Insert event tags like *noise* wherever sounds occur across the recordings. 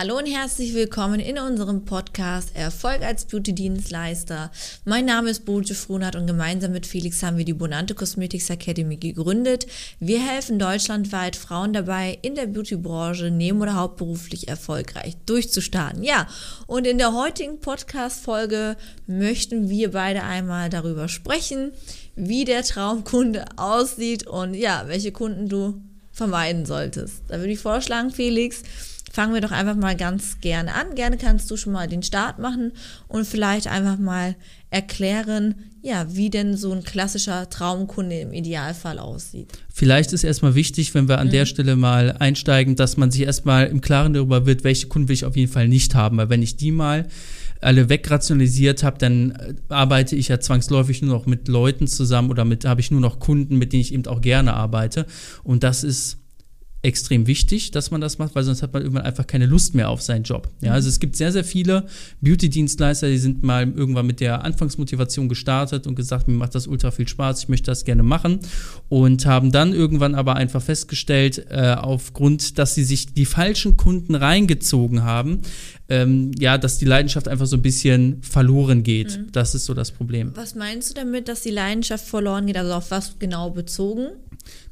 Hallo und herzlich willkommen in unserem Podcast Erfolg als Beauty-Dienstleister. Mein Name ist Boje Frohnert und gemeinsam mit Felix haben wir die Bonante Cosmetics Academy gegründet. Wir helfen deutschlandweit Frauen dabei, in der Beauty-Branche neben- oder hauptberuflich erfolgreich durchzustarten. Ja, und in der heutigen Podcast-Folge möchten wir beide einmal darüber sprechen, wie der Traumkunde aussieht und ja, welche Kunden du vermeiden solltest. Da würde ich vorschlagen, Felix, fangen wir doch einfach mal ganz gerne an. Gerne kannst du schon mal den Start machen und vielleicht einfach mal erklären, ja, wie denn so ein klassischer Traumkunde im Idealfall aussieht. Vielleicht ist erstmal wichtig, wenn wir an mhm. der Stelle mal einsteigen, dass man sich erstmal im Klaren darüber wird, welche Kunden will ich auf jeden Fall nicht haben, weil wenn ich die mal alle wegrationalisiert habe, dann äh, arbeite ich ja zwangsläufig nur noch mit Leuten zusammen oder mit habe ich nur noch Kunden, mit denen ich eben auch gerne arbeite und das ist extrem wichtig, dass man das macht, weil sonst hat man irgendwann einfach keine Lust mehr auf seinen Job. Ja, also es gibt sehr, sehr viele Beauty-Dienstleister, die sind mal irgendwann mit der Anfangsmotivation gestartet und gesagt, mir macht das ultra viel Spaß, ich möchte das gerne machen und haben dann irgendwann aber einfach festgestellt, äh, aufgrund, dass sie sich die falschen Kunden reingezogen haben, ähm, ja, dass die Leidenschaft einfach so ein bisschen verloren geht. Mhm. Das ist so das Problem. Was meinst du damit, dass die Leidenschaft verloren geht? Also auf was genau bezogen?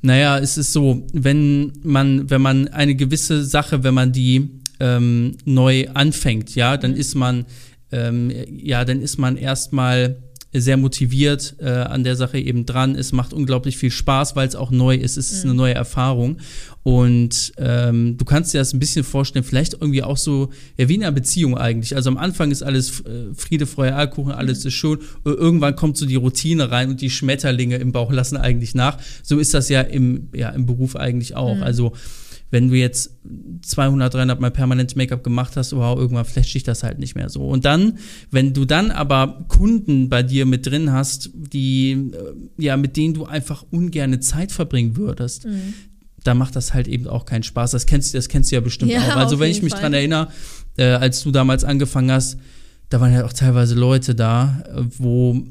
Naja, es ist so, wenn man, wenn man eine gewisse Sache, wenn man die ähm, neu anfängt, ja, dann mhm. ist man, ähm, ja, dann ist man erstmal sehr motiviert äh, an der Sache eben dran. Es macht unglaublich viel Spaß, weil es auch neu ist. Es ist mhm. eine neue Erfahrung. Und ähm, du kannst dir das ein bisschen vorstellen, vielleicht irgendwie auch so, ja, wie in einer Beziehung eigentlich. Also am Anfang ist alles äh, Friede, Freude, Alkohol, alles mhm. ist schön. Irgendwann kommt so die Routine rein und die Schmetterlinge im Bauch lassen eigentlich nach. So ist das ja im, ja, im Beruf eigentlich auch. Mhm. Also wenn du jetzt 200, 300 Mal permanent Make-up gemacht hast, wow, irgendwann flasht dich das halt nicht mehr so. Und dann, wenn du dann aber Kunden bei dir mit drin hast, die, äh, ja, mit denen du einfach ungerne Zeit verbringen würdest, mhm. da macht das halt eben auch keinen Spaß. Das kennst, das kennst du ja bestimmt ja, auch. Also wenn ich mich Fall. dran erinnere, äh, als du damals angefangen hast, da waren ja auch teilweise Leute da, äh, wo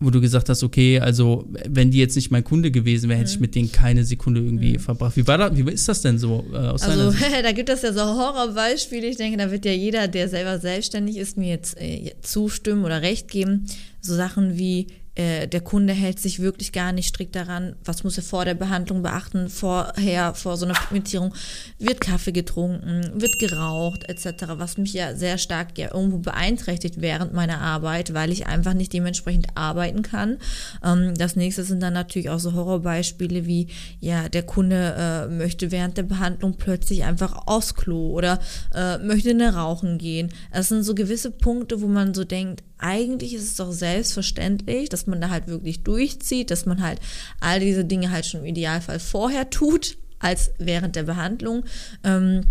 wo du gesagt hast, okay, also wenn die jetzt nicht mein Kunde gewesen wäre, hätte mhm. ich mit denen keine Sekunde irgendwie mhm. verbracht. Wie war das, wie ist das denn so äh, aus Also *laughs* da gibt es ja so Horrorbeispiele. Ich denke, da wird ja jeder, der selber selbstständig ist, mir jetzt äh, zustimmen oder recht geben. So Sachen wie äh, der Kunde hält sich wirklich gar nicht strikt daran, was muss er vor der Behandlung beachten, vorher, vor so einer Pigmentierung, wird Kaffee getrunken, wird geraucht, etc., was mich ja sehr stark ja irgendwo beeinträchtigt während meiner Arbeit, weil ich einfach nicht dementsprechend arbeiten kann. Ähm, das nächste sind dann natürlich auch so Horrorbeispiele wie, ja, der Kunde äh, möchte während der Behandlung plötzlich einfach aufs Klo oder äh, möchte ne rauchen gehen. Das sind so gewisse Punkte, wo man so denkt, eigentlich ist es doch selbstverständlich, dass man da halt wirklich durchzieht, dass man halt all diese Dinge halt schon im Idealfall vorher tut, als während der Behandlung. Ähm,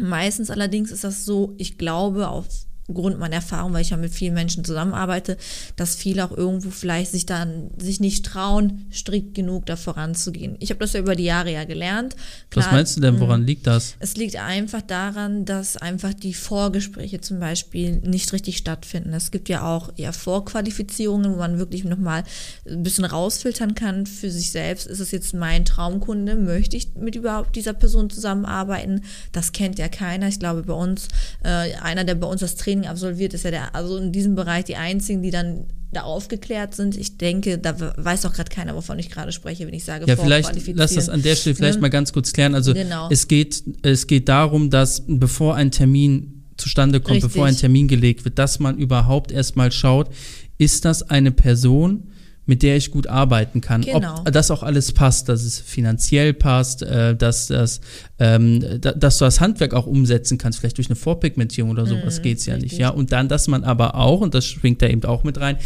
meistens allerdings ist das so, ich glaube, auf Grund meiner Erfahrung, weil ich ja mit vielen Menschen zusammenarbeite, dass viele auch irgendwo vielleicht sich dann sich nicht trauen, strikt genug da voranzugehen. Ich habe das ja über die Jahre ja gelernt. Klar, Was meinst du denn, woran mm, liegt das? Es liegt einfach daran, dass einfach die Vorgespräche zum Beispiel nicht richtig stattfinden. Es gibt ja auch ja Vorqualifizierungen, wo man wirklich nochmal ein bisschen rausfiltern kann für sich selbst. Ist es jetzt mein Traumkunde? Möchte ich mit überhaupt dieser Person zusammenarbeiten? Das kennt ja keiner. Ich glaube, bei uns, äh, einer, der bei uns das Training Training absolviert, ist ja der, also in diesem Bereich die einzigen, die dann da aufgeklärt sind. Ich denke, da weiß auch gerade keiner, wovon ich gerade spreche, wenn ich sage, ja, vielleicht lass das an der Stelle vielleicht ne? mal ganz kurz klären. Also genau. es geht es geht darum, dass bevor ein Termin zustande kommt, Richtig. bevor ein Termin gelegt wird, dass man überhaupt erstmal schaut, ist das eine Person, mit der ich gut arbeiten kann. Genau. Ob das auch alles passt, dass es finanziell passt, äh, dass, dass, ähm, da, dass du das Handwerk auch umsetzen kannst, vielleicht durch eine Vorpigmentierung oder sowas Mhm, geht's ja nicht. richtig. Ja, und dann, dass man aber auch, und das schwingt da eben auch mit rein,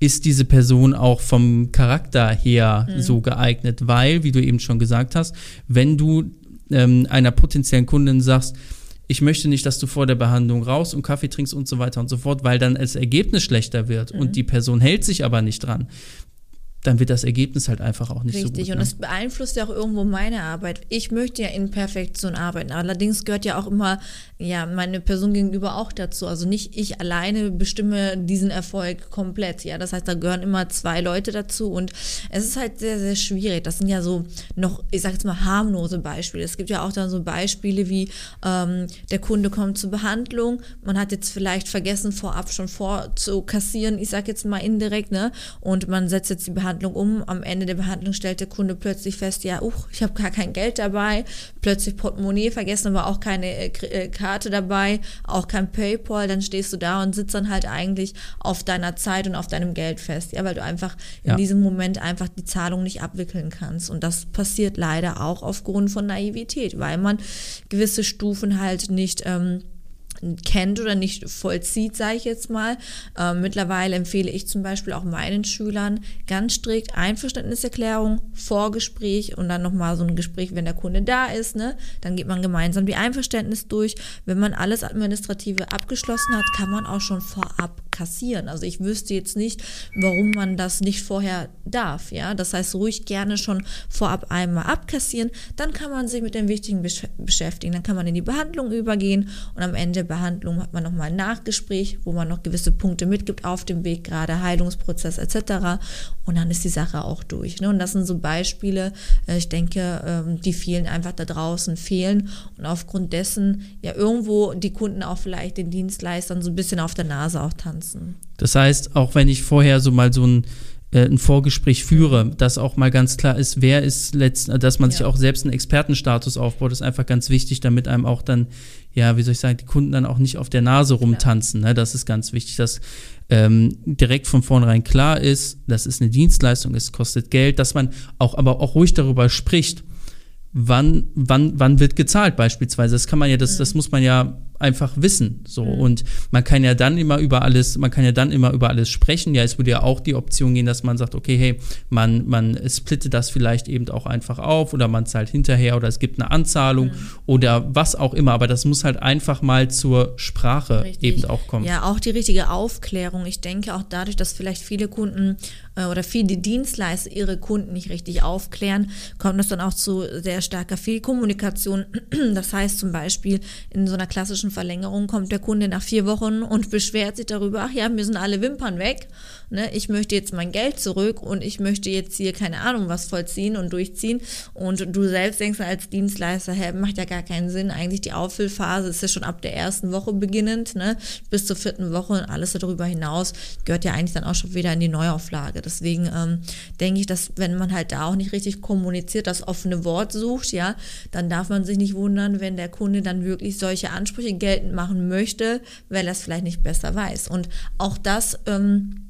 ist diese Person auch vom Charakter her Mhm. so geeignet, weil, wie du eben schon gesagt hast, wenn du ähm, einer potenziellen Kundin sagst, ich möchte nicht, dass du vor der Behandlung raus und Kaffee trinkst und so weiter und so fort, weil dann das Ergebnis schlechter wird Mhm. und die Person hält sich aber nicht dran, dann wird das Ergebnis halt einfach auch nicht Richtig, so gut. und ne? das beeinflusst ja auch irgendwo meine Arbeit. Ich möchte ja in Perfektion arbeiten. Allerdings gehört ja auch immer ja meine Person gegenüber auch dazu. Also nicht ich alleine bestimme diesen Erfolg komplett. Ja, das heißt, da gehören immer zwei Leute dazu und es ist halt sehr, sehr schwierig. Das sind ja so noch, ich sag jetzt mal, harmlose Beispiele. Es gibt ja auch dann so Beispiele wie ähm, der Kunde kommt zur Behandlung, man hat jetzt vielleicht vergessen, vorab schon vorzukassieren, ich sag jetzt mal indirekt, ne? Und man setzt jetzt die Behandlung um. Am Ende der Behandlung stellt der Kunde plötzlich fest, ja, uch, ich habe gar kein Geld dabei, plötzlich Portemonnaie vergessen, aber auch keine äh, äh, Karte dabei, auch kein PayPal, dann stehst du da und sitzt dann halt eigentlich auf deiner Zeit und auf deinem Geld fest, ja, weil du einfach in Ja. diesem Moment einfach die Zahlung nicht abwickeln kannst. Und das passiert leider auch aufgrund von Naivität, weil man gewisse Stufen halt nicht ähm, kennt oder nicht vollzieht, sage ich jetzt mal. Ähm, mittlerweile empfehle ich zum Beispiel auch meinen Schülern ganz strikt Einverständniserklärung, Vorgespräch und dann nochmal so ein Gespräch, wenn der Kunde da ist. Ne? Dann geht man gemeinsam die Einverständnis durch. Wenn man alles Administrative abgeschlossen hat, kann man auch schon vorab kassieren. Also ich wüsste jetzt nicht, warum man das nicht vorher darf. Ja, das heißt ruhig gerne schon vorab einmal abkassieren. Dann kann man sich mit dem Wichtigen besch beschäftigen. Dann kann man in die Behandlung übergehen und am Ende der Behandlung hat man nochmal ein Nachgespräch, wo man noch gewisse Punkte mitgibt auf dem Weg, gerade Heilungsprozess etc. Und dann ist die Sache auch durch. Ne? Und das sind so Beispiele, äh, ich denke, ähm, die vielen einfach da draußen fehlen und aufgrund dessen ja irgendwo die Kunden auch vielleicht den Dienstleistern so ein bisschen auf der Nase auch tanzen. Das heißt, auch wenn ich vorher so mal so ein, ein Vorgespräch führe, dass auch mal ganz klar ist, wer ist letzten, dass man sich Ja. auch selbst einen Expertenstatus aufbaut, ist einfach ganz wichtig, damit einem auch dann, ja, wie soll ich sagen, die Kunden dann auch nicht auf der Nase rumtanzen. Ne? Das ist ganz wichtig, dass ähm, direkt von vornherein klar ist, das ist eine Dienstleistung, es kostet Geld, dass man auch aber auch ruhig darüber spricht, wann, wann, wann wird gezahlt beispielsweise. Das kann man ja, das, das muss man ja einfach wissen. So. Und man kann ja dann immer über alles, man kann ja dann immer über alles sprechen. Ja, es würde ja auch die Option gehen, dass man sagt, okay, hey, man, man splittet das vielleicht eben auch einfach auf oder man zahlt hinterher oder es gibt eine Anzahlung oder was auch immer. Aber das muss halt einfach mal zur Sprache Richtig. eben auch kommen. Ja, auch die richtige Aufklärung. Ich denke auch dadurch, dass vielleicht viele Kunden äh, oder viele Dienstleister ihre Kunden nicht richtig aufklären, kommt es dann auch zu sehr starker Fehlkommunikation. *clears throat* Das heißt zum Beispiel in so einer klassischen Verlängerung kommt der Kunde nach vier Wochen und beschwert sich darüber, ach ja, mir sind alle Wimpern weg. Ne, ich möchte jetzt mein Geld zurück und ich möchte jetzt hier keine Ahnung was vollziehen und durchziehen. Und du selbst denkst als Dienstleister, hä, macht ja gar keinen Sinn. Eigentlich die Auffüllphase ist ja schon ab der ersten Woche beginnend, ne, bis zur vierten Woche und alles darüber hinaus gehört ja eigentlich dann auch schon wieder in die Neuauflage. Deswegen ähm, denke ich, dass wenn man halt da auch nicht richtig kommuniziert, das offene Wort sucht, ja, dann darf man sich nicht wundern, wenn der Kunde dann wirklich solche Ansprüche geltend machen möchte, weil er es vielleicht nicht besser weiß. Und auch das ähm,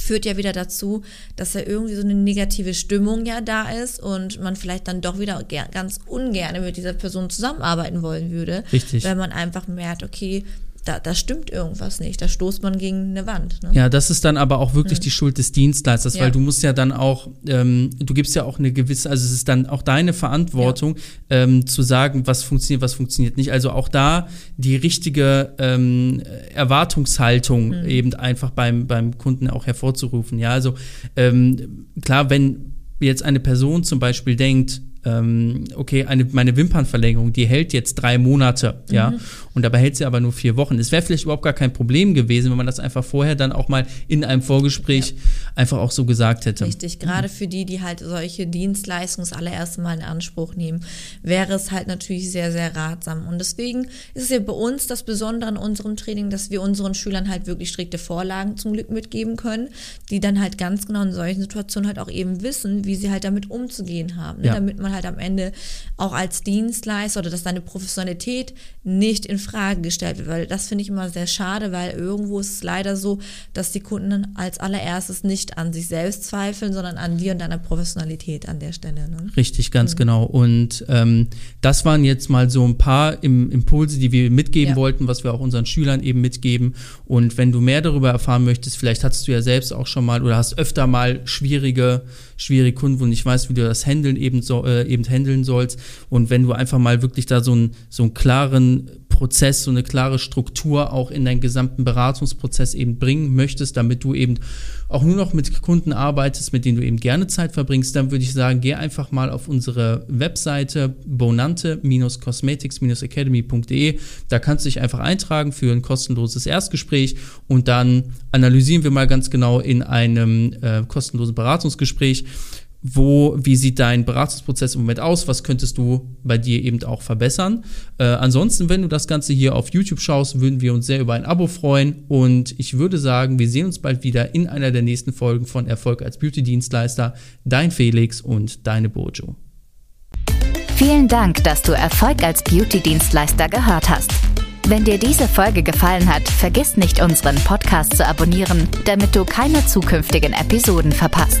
führt ja wieder dazu, dass ja irgendwie so eine negative Stimmung ja da ist und man vielleicht dann doch wieder ganz ungern mit dieser Person zusammenarbeiten wollen würde. Richtig. Wenn man einfach merkt, okay, da, da stimmt irgendwas nicht, da stoßt man gegen eine Wand. Ne? Ja, das ist dann aber auch wirklich die Schuld des Dienstleisters, Ja. weil du musst ja dann auch, ähm, du gibst ja auch eine gewisse, also es ist dann auch deine Verantwortung, ähm, zu sagen, was funktioniert, was funktioniert nicht. Also auch da die richtige ähm, Erwartungshaltung eben einfach beim, beim Kunden auch hervorzurufen. Ja, also ähm, klar, wenn jetzt eine Person zum Beispiel denkt, ähm, okay, eine, meine Wimpernverlängerung, die hält jetzt drei Monate, ja, und dabei hält sie aber nur vier Wochen. Es wäre vielleicht überhaupt gar kein Problem gewesen, wenn man das einfach vorher dann auch mal in einem Vorgespräch einfach auch so gesagt hätte. Richtig, gerade für die, die halt solche Dienstleistungen das allererste Mal in Anspruch nehmen, wäre es halt natürlich sehr, sehr ratsam. Und deswegen ist es ja bei uns das Besondere an unserem Training, dass wir unseren Schülern halt wirklich strikte Vorlagen zum Glück mitgeben können, die dann halt ganz genau in solchen Situationen halt auch eben wissen, wie sie halt damit umzugehen haben, ne? Ja. damit man man halt am Ende auch als Dienstleister oder dass deine Professionalität nicht in Frage gestellt wird, weil das finde ich immer sehr schade, weil irgendwo ist es leider so, dass die Kunden als allererstes nicht an sich selbst zweifeln, sondern an dir und deiner Professionalität an der Stelle. Ne? Richtig, ganz mhm. genau. Und ähm, das waren jetzt mal so ein paar im, Impulse, die wir mitgeben ja. wollten, was wir auch unseren Schülern eben mitgeben. Und wenn du mehr darüber erfahren möchtest, vielleicht hattest du ja selbst auch schon mal oder hast öfter mal schwierige, schwierige Kunden, wo du nicht weißt, wie du das handeln eben, so, äh, eben handeln sollst. Und wenn du einfach mal wirklich da so, ein, so einen klaren Prozess, so eine klare Struktur auch in deinen gesamten Beratungsprozess eben bringen möchtest, damit du eben auch nur noch mit Kunden arbeitest, mit denen du eben gerne Zeit verbringst, dann würde ich sagen, geh einfach mal auf unsere Webseite bonante-cosmetics-academy.de. Da kannst du dich einfach eintragen für ein kostenloses Erstgespräch und dann analysieren wir mal ganz genau in einem äh, kostenlosen Beratungsgespräch, wo, wie sieht dein Beratungsprozess im Moment aus, was könntest du bei dir eben auch verbessern. Äh, ansonsten, wenn du das Ganze hier auf YouTube schaust, würden wir uns sehr über ein Abo freuen und ich würde sagen, wir sehen uns bald wieder in einer der nächsten Folgen von Erfolg als Beauty-Dienstleister. Dein Felix und deine Bojo. Vielen Dank, dass du Erfolg als Beauty-Dienstleister gehört hast. Wenn dir diese Folge gefallen hat, vergiss nicht, unseren Podcast zu abonnieren, damit du keine zukünftigen Episoden verpasst.